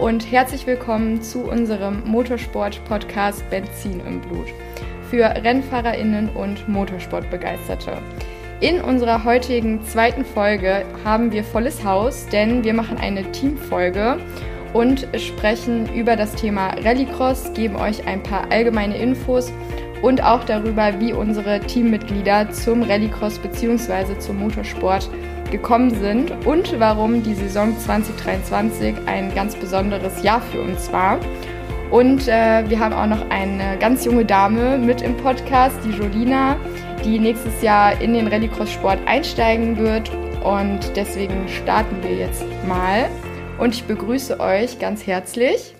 und herzlich willkommen zu unserem Motorsport-Podcast Benzin im Blut für RennfahrerInnen und Motorsportbegeisterte. In unserer heutigen zweiten Folge haben wir volles Haus, denn wir machen eine Teamfolge und sprechen über das Thema Rallycross, geben euch ein paar allgemeine Infos und auch darüber, wie unsere Teammitglieder zum Rallycross bzw. zum Motorsport gekommen sind und warum die Saison 2023 ein ganz besonderes Jahr für uns war. Und äh, wir haben auch noch eine ganz junge Dame mit im Podcast, die Jolina, die nächstes Jahr in den Rallycross-Sport einsteigen wird. Und deswegen starten wir jetzt mal. Und ich begrüße euch ganz herzlich.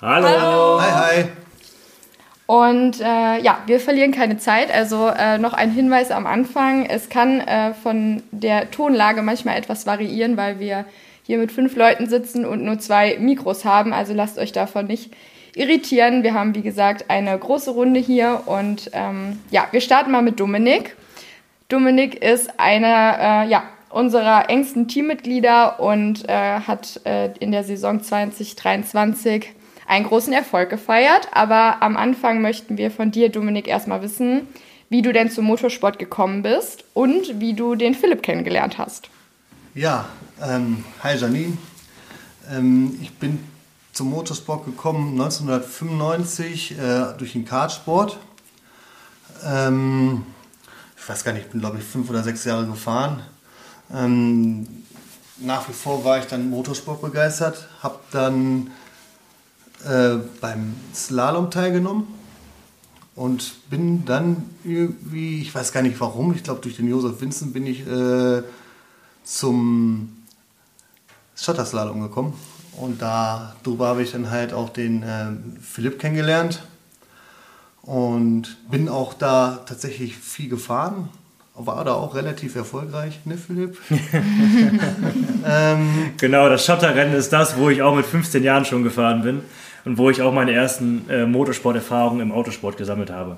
Hallo. Hallo. Hi, hi. Und äh, ja, wir verlieren keine Zeit. Also äh, noch ein Hinweis am Anfang. Es kann äh, von der Tonlage manchmal etwas variieren, weil wir hier mit fünf Leuten sitzen und nur zwei Mikros haben. Also lasst euch davon nicht irritieren. Wir haben, wie gesagt, eine große Runde hier. Und ähm, ja, wir starten mal mit Dominik. Dominik ist einer äh, ja, unserer engsten Teammitglieder und äh, hat äh, in der Saison 2023 einen großen Erfolg gefeiert. Aber am Anfang möchten wir von dir, Dominik, erstmal wissen, wie du denn zum Motorsport gekommen bist und wie du den Philipp kennengelernt hast. Ja, ähm, hi Janine. Ähm, ich bin zum Motorsport gekommen 1995 äh, durch den Kartsport. Ähm, ich weiß gar nicht, ich bin glaube ich fünf oder sechs Jahre gefahren. Ähm, nach wie vor war ich dann Motorsport begeistert, habe dann äh, beim Slalom teilgenommen und bin dann irgendwie, ich weiß gar nicht warum, ich glaube durch den Josef Vincent bin ich äh, zum Schotterslalom gekommen. Und darüber habe ich dann halt auch den äh, Philipp kennengelernt und bin auch da tatsächlich viel gefahren war da auch relativ erfolgreich, ne Philipp? ähm, genau, das Schotterrennen ist das, wo ich auch mit 15 Jahren schon gefahren bin und wo ich auch meine ersten äh, Motorsporterfahrungen im Autosport gesammelt habe.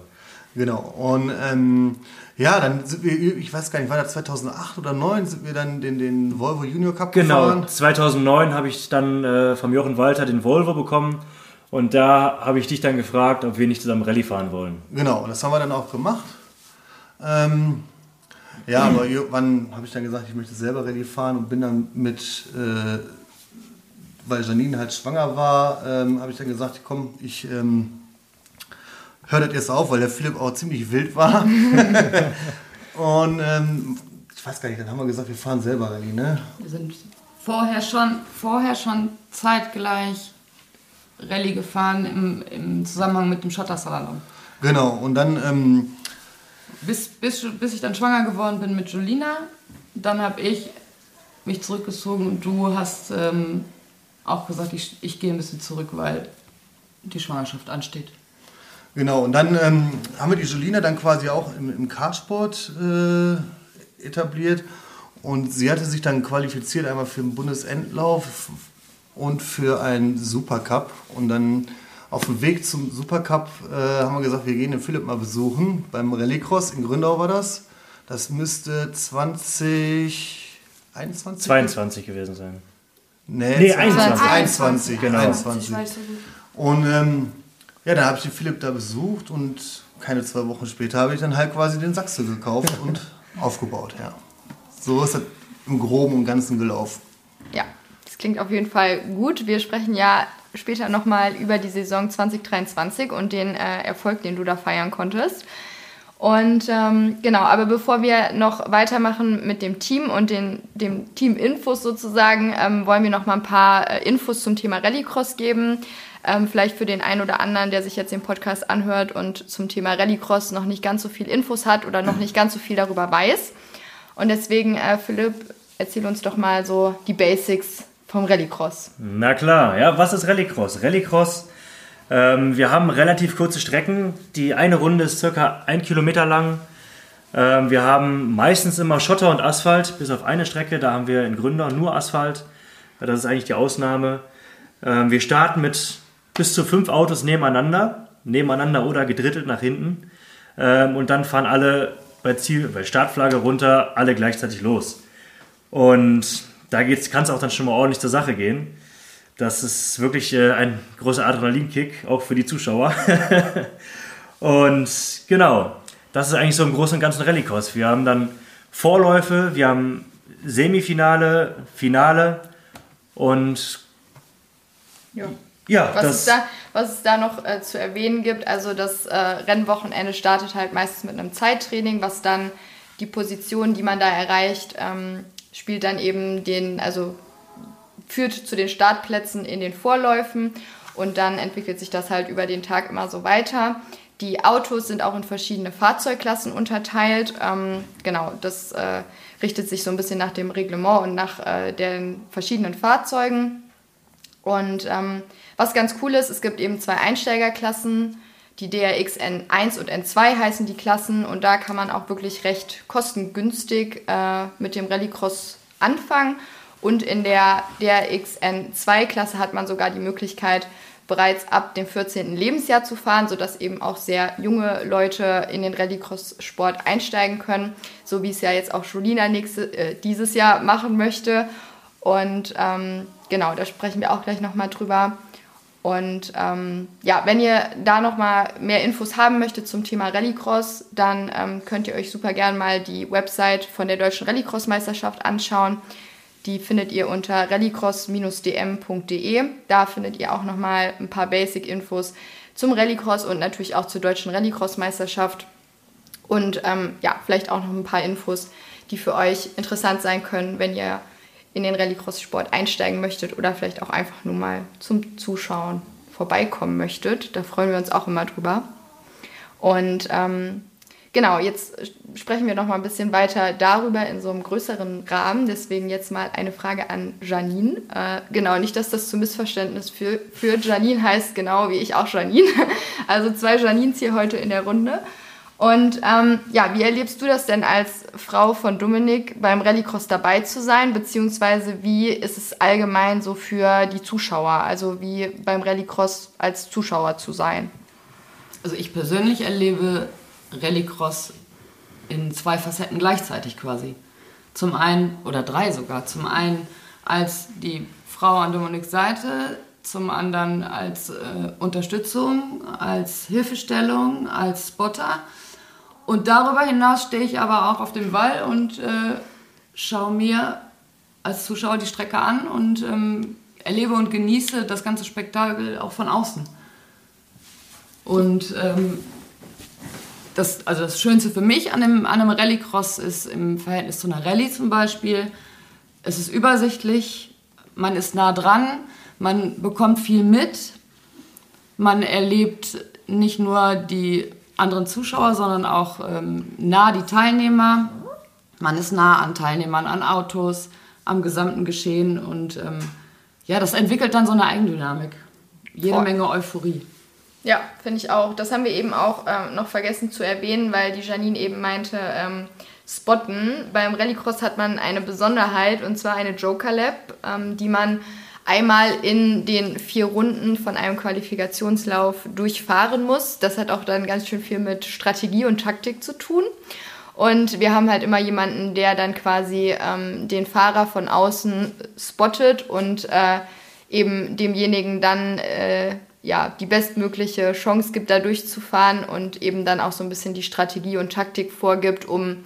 Genau, und ähm, ja, dann sind wir, ich weiß gar nicht, war das 2008 oder 2009, sind wir dann den, den Volvo Junior Cup genau, gefahren? Genau, 2009 habe ich dann äh, vom Jochen Walter den Volvo bekommen und da habe ich dich dann gefragt, ob wir nicht zusammen Rallye fahren wollen. Genau, und das haben wir dann auch gemacht. Ähm, ja, aber irgendwann habe ich dann gesagt, ich möchte selber Rallye fahren und bin dann mit, äh, weil Janine halt schwanger war, ähm, habe ich dann gesagt, komm, ich ähm, höre das jetzt auf, weil der Philipp auch ziemlich wild war. und ähm, ich weiß gar nicht, dann haben wir gesagt, wir fahren selber Rallye, ne? Wir sind vorher schon, vorher schon zeitgleich Rallye gefahren im, im Zusammenhang mit dem Schottersalon. Genau, und dann ähm, bis, bis, bis ich dann schwanger geworden bin mit Jolina. Dann habe ich mich zurückgezogen und du hast ähm, auch gesagt, ich, ich gehe ein bisschen zurück, weil die Schwangerschaft ansteht. Genau, und dann ähm, haben wir die Jolina dann quasi auch im, im Kartsport äh, etabliert. Und sie hatte sich dann qualifiziert einmal für den Bundesendlauf und für einen Supercup. Und dann auf dem Weg zum Supercup äh, haben wir gesagt, wir gehen den Philipp mal besuchen. Beim Rallycross in Gründau war das. Das müsste 2021 22 gewesen sein. Nee, nee 21. 21, genau. 21. Und ähm, ja, dann habe ich den Philipp da besucht und keine zwei Wochen später habe ich dann halt quasi den Sachse gekauft und aufgebaut. Ja. So ist das im Groben und Ganzen gelaufen. Ja, das klingt auf jeden Fall gut. Wir sprechen ja später nochmal über die Saison 2023 und den äh, Erfolg, den du da feiern konntest. Und ähm, genau, aber bevor wir noch weitermachen mit dem Team und den, dem Team-Infos sozusagen, ähm, wollen wir noch mal ein paar äh, Infos zum Thema Rallycross geben. Ähm, vielleicht für den einen oder anderen, der sich jetzt den Podcast anhört und zum Thema Rallycross noch nicht ganz so viel Infos hat oder noch nicht ganz so viel darüber weiß. Und deswegen, äh, Philipp, erzähl uns doch mal so die Basics vom Rallycross. Na klar, ja, was ist Rallycross? Rallycross, ähm, wir haben relativ kurze Strecken. Die eine Runde ist circa ein Kilometer lang. Ähm, wir haben meistens immer Schotter und Asphalt, bis auf eine Strecke, da haben wir in Gründer nur Asphalt. Das ist eigentlich die Ausnahme. Ähm, wir starten mit bis zu fünf Autos nebeneinander, nebeneinander oder gedrittelt nach hinten. Ähm, und dann fahren alle bei, Ziel, bei Startflagge runter, alle gleichzeitig los. Und da kann es auch dann schon mal ordentlich zur Sache gehen. Das ist wirklich äh, ein großer Adrenalinkick, auch für die Zuschauer. und genau, das ist eigentlich so im Großen und Ganzen Rallycross. Wir haben dann Vorläufe, wir haben Semifinale, Finale und ja. Ja, was, das es da, was es da noch äh, zu erwähnen gibt, also das äh, Rennwochenende startet halt meistens mit einem Zeittraining, was dann die Position, die man da erreicht, ähm, spielt dann eben den, also führt zu den Startplätzen in den Vorläufen und dann entwickelt sich das halt über den Tag immer so weiter. Die Autos sind auch in verschiedene Fahrzeugklassen unterteilt. Ähm, genau, das äh, richtet sich so ein bisschen nach dem Reglement und nach äh, den verschiedenen Fahrzeugen. Und ähm, was ganz cool ist, es gibt eben zwei Einsteigerklassen. Die DRX N1 und N2 heißen die Klassen und da kann man auch wirklich recht kostengünstig äh, mit dem Rallycross anfangen. Und in der DRX N2-Klasse hat man sogar die Möglichkeit, bereits ab dem 14. Lebensjahr zu fahren, sodass eben auch sehr junge Leute in den Rallycross-Sport einsteigen können, so wie es ja jetzt auch Julina nächste, äh, dieses Jahr machen möchte. Und ähm, genau, da sprechen wir auch gleich nochmal drüber. Und ähm, ja, wenn ihr da nochmal mehr Infos haben möchtet zum Thema Rallycross, dann ähm, könnt ihr euch super gern mal die Website von der Deutschen Rallycross-Meisterschaft anschauen. Die findet ihr unter rallycross-dm.de. Da findet ihr auch nochmal ein paar Basic-Infos zum Rallycross und natürlich auch zur deutschen Rallycross-Meisterschaft. Und ähm, ja, vielleicht auch noch ein paar Infos, die für euch interessant sein können, wenn ihr in den Rallycross-Sport einsteigen möchtet oder vielleicht auch einfach nur mal zum Zuschauen vorbeikommen möchtet. Da freuen wir uns auch immer drüber. Und ähm, Genau, jetzt sprechen wir noch mal ein bisschen weiter darüber in so einem größeren Rahmen. Deswegen jetzt mal eine Frage an Janine. Äh, genau, nicht, dass das zu Missverständnis führt. Janine heißt genau wie ich auch Janine. Also zwei Janines hier heute in der Runde. Und ähm, ja, wie erlebst du das denn als Frau von Dominik beim Rallycross dabei zu sein? Beziehungsweise wie ist es allgemein so für die Zuschauer? Also wie beim Rallycross als Zuschauer zu sein? Also ich persönlich erlebe Rallycross in zwei Facetten gleichzeitig quasi. Zum einen, oder drei sogar, zum einen als die Frau an Dominiks Seite, zum anderen als äh, Unterstützung, als Hilfestellung, als Spotter. Und darüber hinaus stehe ich aber auch auf dem Wall und äh, schaue mir als Zuschauer die Strecke an und ähm, erlebe und genieße das ganze Spektakel auch von außen. Und ähm, das, also das Schönste für mich an einem, an einem Rallycross ist im Verhältnis zu einer Rallye zum Beispiel, es ist übersichtlich, man ist nah dran, man bekommt viel mit, man erlebt nicht nur die anderen Zuschauer, sondern auch ähm, nah die Teilnehmer. Man ist nah an Teilnehmern, an Autos, am gesamten Geschehen und ähm, ja, das entwickelt dann so eine Eigendynamik. Jede Voll. Menge Euphorie. Ja, finde ich auch. Das haben wir eben auch ähm, noch vergessen zu erwähnen, weil die Janine eben meinte, ähm, spotten. Beim Rallycross hat man eine Besonderheit und zwar eine Joker Lab, ähm, die man einmal in den vier Runden von einem Qualifikationslauf durchfahren muss. Das hat auch dann ganz schön viel mit Strategie und Taktik zu tun. Und wir haben halt immer jemanden, der dann quasi ähm, den Fahrer von außen spottet und äh, eben demjenigen dann äh, ja, die bestmögliche Chance gibt, da durchzufahren und eben dann auch so ein bisschen die Strategie und Taktik vorgibt, um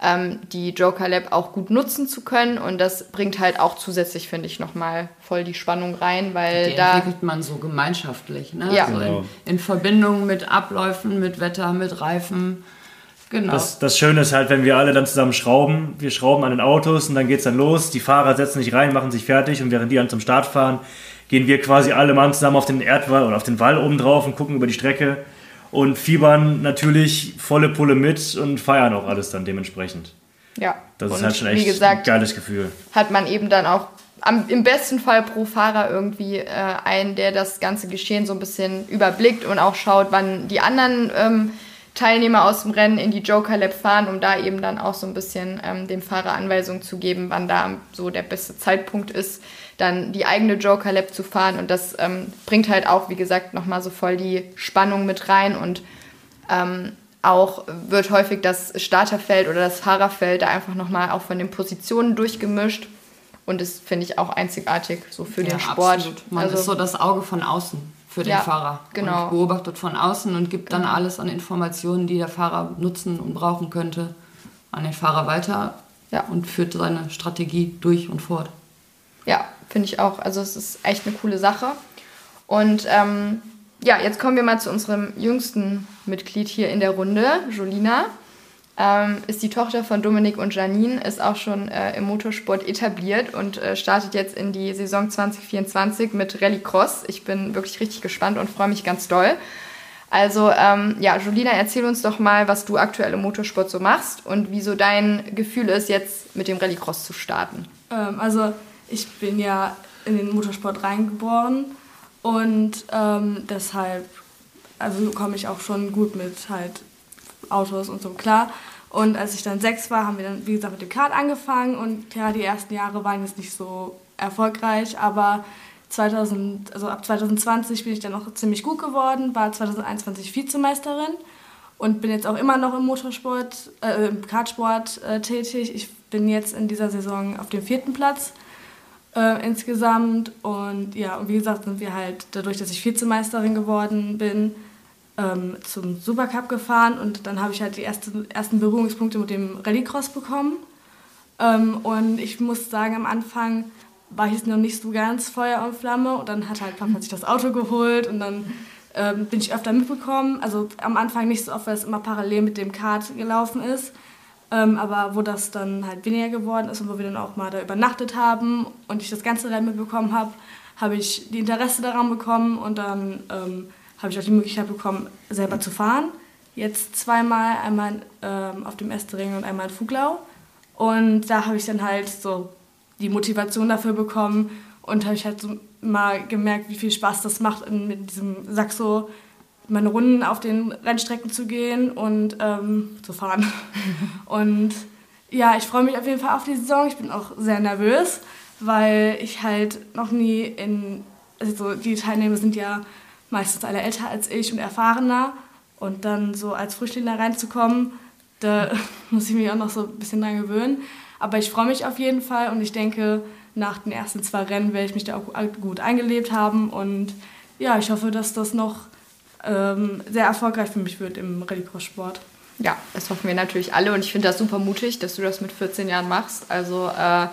ähm, die Joker Lab auch gut nutzen zu können. Und das bringt halt auch zusätzlich, finde ich, nochmal voll die Spannung rein, weil die da. entwickelt man so gemeinschaftlich, ne? Ja. Also in, in Verbindung mit Abläufen, mit Wetter, mit Reifen. Genau. Das, das Schöne ist halt, wenn wir alle dann zusammen schrauben, wir schrauben an den Autos und dann geht es dann los, die Fahrer setzen sich rein, machen sich fertig und während die dann zum Start fahren, gehen wir quasi alle Mann zusammen auf den Erdwall oder auf den Wall oben drauf und gucken über die Strecke und fiebern natürlich volle Pulle mit und feiern auch alles dann dementsprechend. Ja. Das und ist halt schon echt gesagt, ein geiles Gefühl. Hat man eben dann auch am, im besten Fall pro Fahrer irgendwie äh, einen, der das ganze Geschehen so ein bisschen überblickt und auch schaut, wann die anderen ähm, Teilnehmer aus dem Rennen in die Joker Lab fahren, um da eben dann auch so ein bisschen ähm, dem Fahrer Anweisungen zu geben, wann da so der beste Zeitpunkt ist, dann die eigene Joker Lab zu fahren. Und das ähm, bringt halt auch, wie gesagt, nochmal so voll die Spannung mit rein. Und ähm, auch wird häufig das Starterfeld oder das Fahrerfeld da einfach nochmal auch von den Positionen durchgemischt. Und das finde ich auch einzigartig so für ja, den Sport. Absolut. Man also, ist so das Auge von außen für den ja, Fahrer. Genau. Und beobachtet von außen und gibt dann genau. alles an Informationen, die der Fahrer nutzen und brauchen könnte, an den Fahrer weiter ja. und führt seine Strategie durch und fort. Ja, finde ich auch. Also es ist echt eine coole Sache. Und ähm, ja, jetzt kommen wir mal zu unserem jüngsten Mitglied hier in der Runde, Jolina. Ähm, ist die Tochter von Dominik und Janine, ist auch schon äh, im Motorsport etabliert und äh, startet jetzt in die Saison 2024 mit Rallycross. Ich bin wirklich richtig gespannt und freue mich ganz doll. Also ähm, ja, Julina, erzähl uns doch mal, was du aktuell im Motorsport so machst und wieso dein Gefühl ist, jetzt mit dem Rallycross zu starten. Ähm, also ich bin ja in den Motorsport reingeboren und ähm, deshalb also komme ich auch schon gut mit halt Autos und so klar. Und als ich dann sechs war, haben wir dann, wie gesagt, mit dem Kart angefangen. Und ja, die ersten Jahre waren jetzt nicht so erfolgreich, aber 2000, also ab 2020 bin ich dann auch ziemlich gut geworden, war 2021 Vizemeisterin und bin jetzt auch immer noch im Motorsport, äh, im Kartsport äh, tätig. Ich bin jetzt in dieser Saison auf dem vierten Platz äh, insgesamt und ja, und wie gesagt sind wir halt dadurch, dass ich Vizemeisterin geworden bin, ähm, zum Supercup gefahren und dann habe ich halt die erste, ersten Berührungspunkte mit dem Rallycross bekommen. Ähm, und ich muss sagen, am Anfang war ich noch nicht so ganz Feuer und Flamme und dann hat halt Papa sich das Auto geholt und dann ähm, bin ich öfter mitbekommen. Also am Anfang nicht so oft, weil es immer parallel mit dem Kart gelaufen ist. Ähm, aber wo das dann halt weniger geworden ist und wo wir dann auch mal da übernachtet haben und ich das ganze Rennen mitbekommen habe, habe ich die Interesse daran bekommen und dann ähm, habe ich auch die Möglichkeit bekommen, selber zu fahren. Jetzt zweimal, einmal ähm, auf dem Estering und einmal in Fuglau. Und da habe ich dann halt so die Motivation dafür bekommen und habe ich halt so mal gemerkt, wie viel Spaß das macht, mit diesem Saxo meine Runden auf den Rennstrecken zu gehen und ähm, zu fahren. und ja, ich freue mich auf jeden Fall auf die Saison. Ich bin auch sehr nervös, weil ich halt noch nie in, also die Teilnehmer sind ja meistens alle älter als ich und erfahrener. Und dann so als Flüchtling da reinzukommen, da muss ich mich auch noch so ein bisschen dran gewöhnen. Aber ich freue mich auf jeden Fall und ich denke, nach den ersten zwei Rennen werde ich mich da auch gut eingelebt haben. Und ja, ich hoffe, dass das noch ähm, sehr erfolgreich für mich wird im Rallycross-Sport. Ja, das hoffen wir natürlich alle und ich finde das super mutig, dass du das mit 14 Jahren machst. Also äh,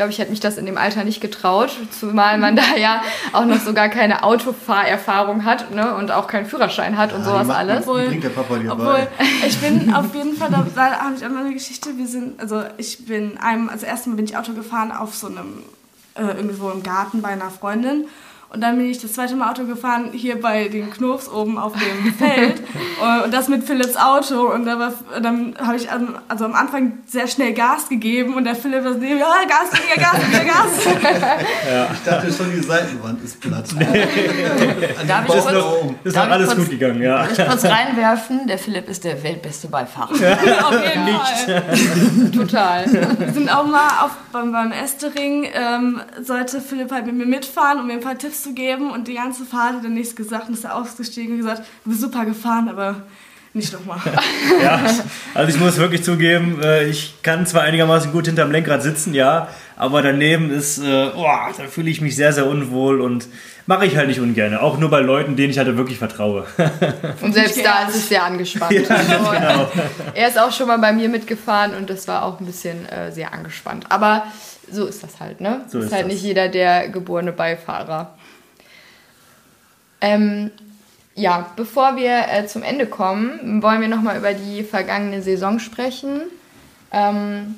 glaube, ich hätte mich das in dem Alter nicht getraut, zumal man da ja auch noch so gar keine Autofahrerfahrung hat ne? und auch keinen Führerschein hat ja, und sowas alles. Obwohl, bringt der Papa dir obwohl bei. ich bin auf jeden Fall, da, da habe ich auch noch eine Geschichte. Wir sind, also ich bin einem, also erstmal bin ich Auto gefahren auf so einem, äh, irgendwo im Garten bei einer Freundin. Und dann bin ich das zweite Mal Auto gefahren, hier bei den Knurfs oben auf dem Feld. und das mit Philips Auto. Und da war, dann habe ich am, also am Anfang sehr schnell Gas gegeben. Und der Philipp war neben mir, ah, Gas, Gas, Gas. ja. Ich dachte schon, die Seitenwand ist platt. Nee. Darf ich kurz, ist noch alles kurz, gut gegangen, ja. ich kurz reinwerfen? Der Philipp ist der weltbeste Beifahrer. Ja. auf jeden Fall. Total. Wir sind auch mal auf, beim, beim Estering, ähm, sollte Philipp halt mit mir mitfahren und mir ein paar Tipps zu geben und die ganze Fahrt hat er nichts gesagt und ist er ausgestiegen und gesagt, du bist super gefahren, aber nicht nochmal. ja, also ich muss wirklich zugeben, äh, ich kann zwar einigermaßen gut hinterm Lenkrad sitzen, ja, aber daneben ist, äh, oh, da fühle ich mich sehr, sehr unwohl und mache ich halt nicht ungern. Auch nur bei Leuten, denen ich halt wirklich vertraue. Und selbst da ist es sehr angespannt. Ja, also, genau. Er ist auch schon mal bei mir mitgefahren und das war auch ein bisschen äh, sehr angespannt. Aber so ist das halt, ne? So ist, ist halt das. nicht jeder der geborene Beifahrer. Ähm, ja, bevor wir äh, zum Ende kommen, wollen wir nochmal über die vergangene Saison sprechen. Ähm,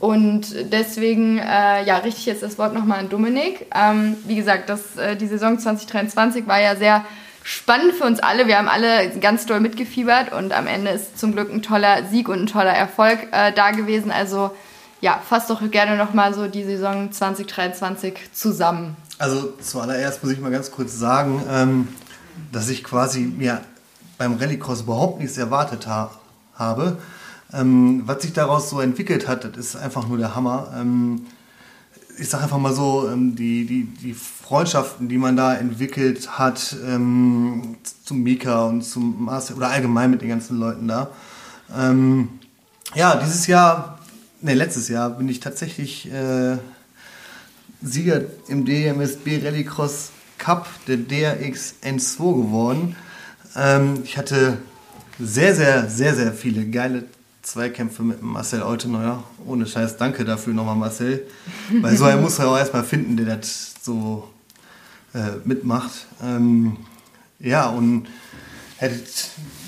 und deswegen äh, ja, richte ich jetzt das Wort nochmal an Dominik. Ähm, wie gesagt, das, äh, die Saison 2023 war ja sehr spannend für uns alle. Wir haben alle ganz doll mitgefiebert und am Ende ist zum Glück ein toller Sieg und ein toller Erfolg äh, da gewesen. Also ja, fass doch gerne nochmal so die Saison 2023 zusammen. Also zuallererst muss ich mal ganz kurz sagen, ähm, dass ich quasi mir beim Rallycross überhaupt nichts erwartet ha habe. Ähm, was sich daraus so entwickelt hat, das ist einfach nur der Hammer. Ähm, ich sage einfach mal so, ähm, die, die, die Freundschaften, die man da entwickelt hat ähm, zum Mika und zum Marcel oder allgemein mit den ganzen Leuten da. Ähm, ja, dieses Jahr ne, letztes Jahr bin ich tatsächlich äh, Sieger im DMSB Rallycross Cup der DRX N2 geworden. Ähm, ich hatte sehr, sehr, sehr, sehr viele geile Zweikämpfe mit Marcel Euteneuer. Ohne Scheiß, danke dafür nochmal, Marcel. Weil so einen muss man auch erstmal finden, der das so äh, mitmacht. Ähm, ja, und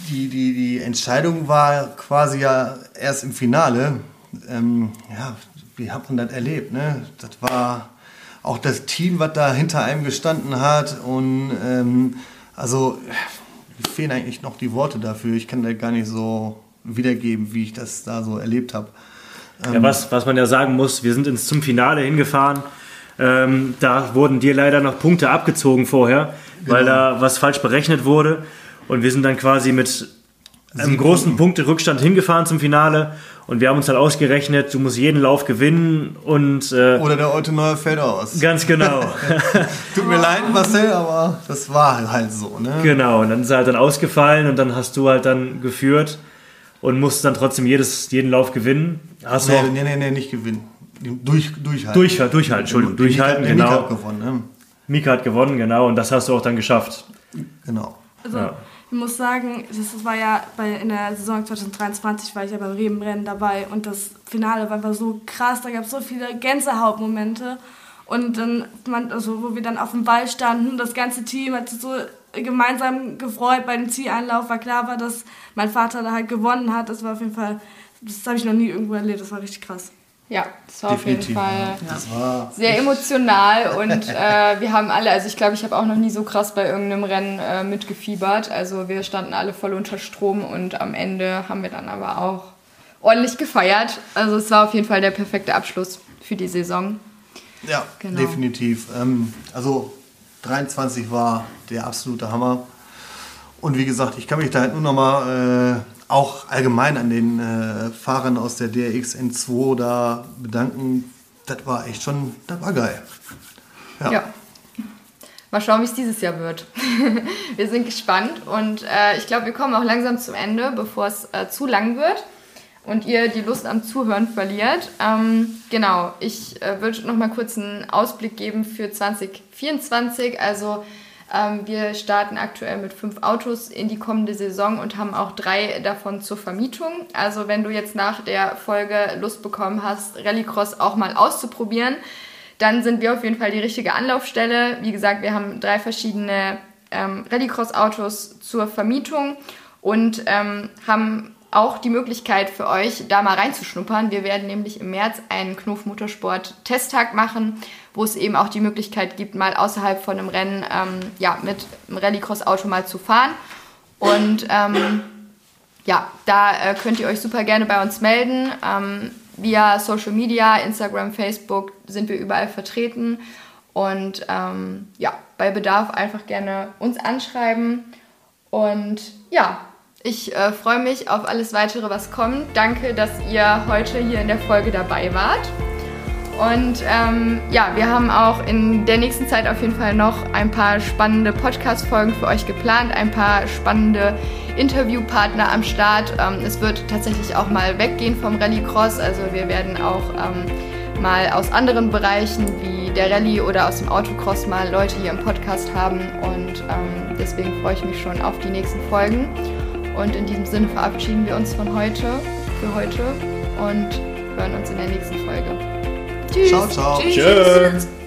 die, die, die Entscheidung war quasi ja erst im Finale. Ähm, ja, wie hat man das erlebt? Ne? Das war auch das Team, was da hinter einem gestanden hat. Und ähm, also mir fehlen eigentlich noch die Worte dafür. Ich kann da gar nicht so wiedergeben, wie ich das da so erlebt habe. Ähm, ja, was, was man ja sagen muss, wir sind ins, zum Finale hingefahren. Ähm, da wurden dir leider noch Punkte abgezogen vorher, genau. weil da was falsch berechnet wurde. Und wir sind dann quasi mit einem großen Punkterückstand hingefahren zum Finale und wir haben uns halt ausgerechnet, du musst jeden Lauf gewinnen und. Äh, Oder der alte neue fällt aus. Ganz genau. Tut mir leid, Marcel, aber das war halt so, ne? Genau, und dann ist er halt dann ausgefallen und dann hast du halt dann geführt und musst dann trotzdem jedes, jeden Lauf gewinnen. Hast nee, nee, nee, nee, nicht gewinnen. Durch, durchhalten. Durch, durchhalten, Entschuldigung. Durchhalten, Mika, genau. Mika hat gewonnen, ne? Mika hat gewonnen, genau, und das hast du auch dann geschafft. Genau. Also, ja. Ich muss sagen, das war ja bei, in der Saison 2023 war ich ja beim Rebenrennen dabei und das Finale war einfach so krass, da gab es so viele Gänsehautmomente. Und dann, also wo wir dann auf dem Ball standen, das ganze Team hat sich so gemeinsam gefreut bei dem Zieleinlauf, war klar war, dass mein Vater da halt gewonnen hat, das war auf jeden Fall, das habe ich noch nie irgendwo erlebt, das war richtig krass. Ja, das war Definitiv, auf jeden Fall ja. sehr emotional und äh, wir haben alle, also ich glaube, ich habe auch noch nie so krass bei irgendeinem Rennen äh, mitgefiebert. Also wir standen alle voll unter Strom und am Ende haben wir dann aber auch ordentlich gefeiert. Also es war auf jeden Fall der perfekte Abschluss für die Saison. Ja, genau. definitiv. Ähm, also 23 war der absolute Hammer. Und wie gesagt, ich kann mich da halt nur noch mal äh, auch allgemein an den äh, Fahrern aus der DRX N2 da bedanken. Das war echt schon, das war geil. Ja. ja. Mal schauen, wie es dieses Jahr wird. wir sind gespannt und äh, ich glaube, wir kommen auch langsam zum Ende, bevor es äh, zu lang wird und ihr die Lust am Zuhören verliert. Ähm, genau, ich äh, würde noch mal kurz einen Ausblick geben für 2024. Also wir starten aktuell mit fünf Autos in die kommende Saison und haben auch drei davon zur Vermietung. Also wenn du jetzt nach der Folge Lust bekommen hast, Rallycross auch mal auszuprobieren, dann sind wir auf jeden Fall die richtige Anlaufstelle. Wie gesagt, wir haben drei verschiedene ähm, Rallycross-Autos zur Vermietung und ähm, haben auch die Möglichkeit für euch, da mal reinzuschnuppern. Wir werden nämlich im März einen Knuf Motorsport Testtag machen, wo es eben auch die Möglichkeit gibt, mal außerhalb von einem Rennen ähm, ja, mit einem Rallycross-Auto mal zu fahren. Und ähm, ja, da äh, könnt ihr euch super gerne bei uns melden. Ähm, via Social Media, Instagram, Facebook sind wir überall vertreten. Und ähm, ja, bei Bedarf einfach gerne uns anschreiben. Und ja, ich äh, freue mich auf alles weitere, was kommt. Danke, dass ihr heute hier in der Folge dabei wart. Und ähm, ja, wir haben auch in der nächsten Zeit auf jeden Fall noch ein paar spannende Podcast-Folgen für euch geplant, ein paar spannende Interviewpartner am Start. Ähm, es wird tatsächlich auch mal weggehen vom Rallycross. Also wir werden auch ähm, mal aus anderen Bereichen wie der Rallye oder aus dem Autocross mal Leute hier im Podcast haben. Und ähm, deswegen freue ich mich schon auf die nächsten Folgen. Und in diesem Sinne verabschieden wir uns von heute, für heute und hören uns in der nächsten Folge. Tschüss. Ciao, ciao. Tschüss. Tschüss.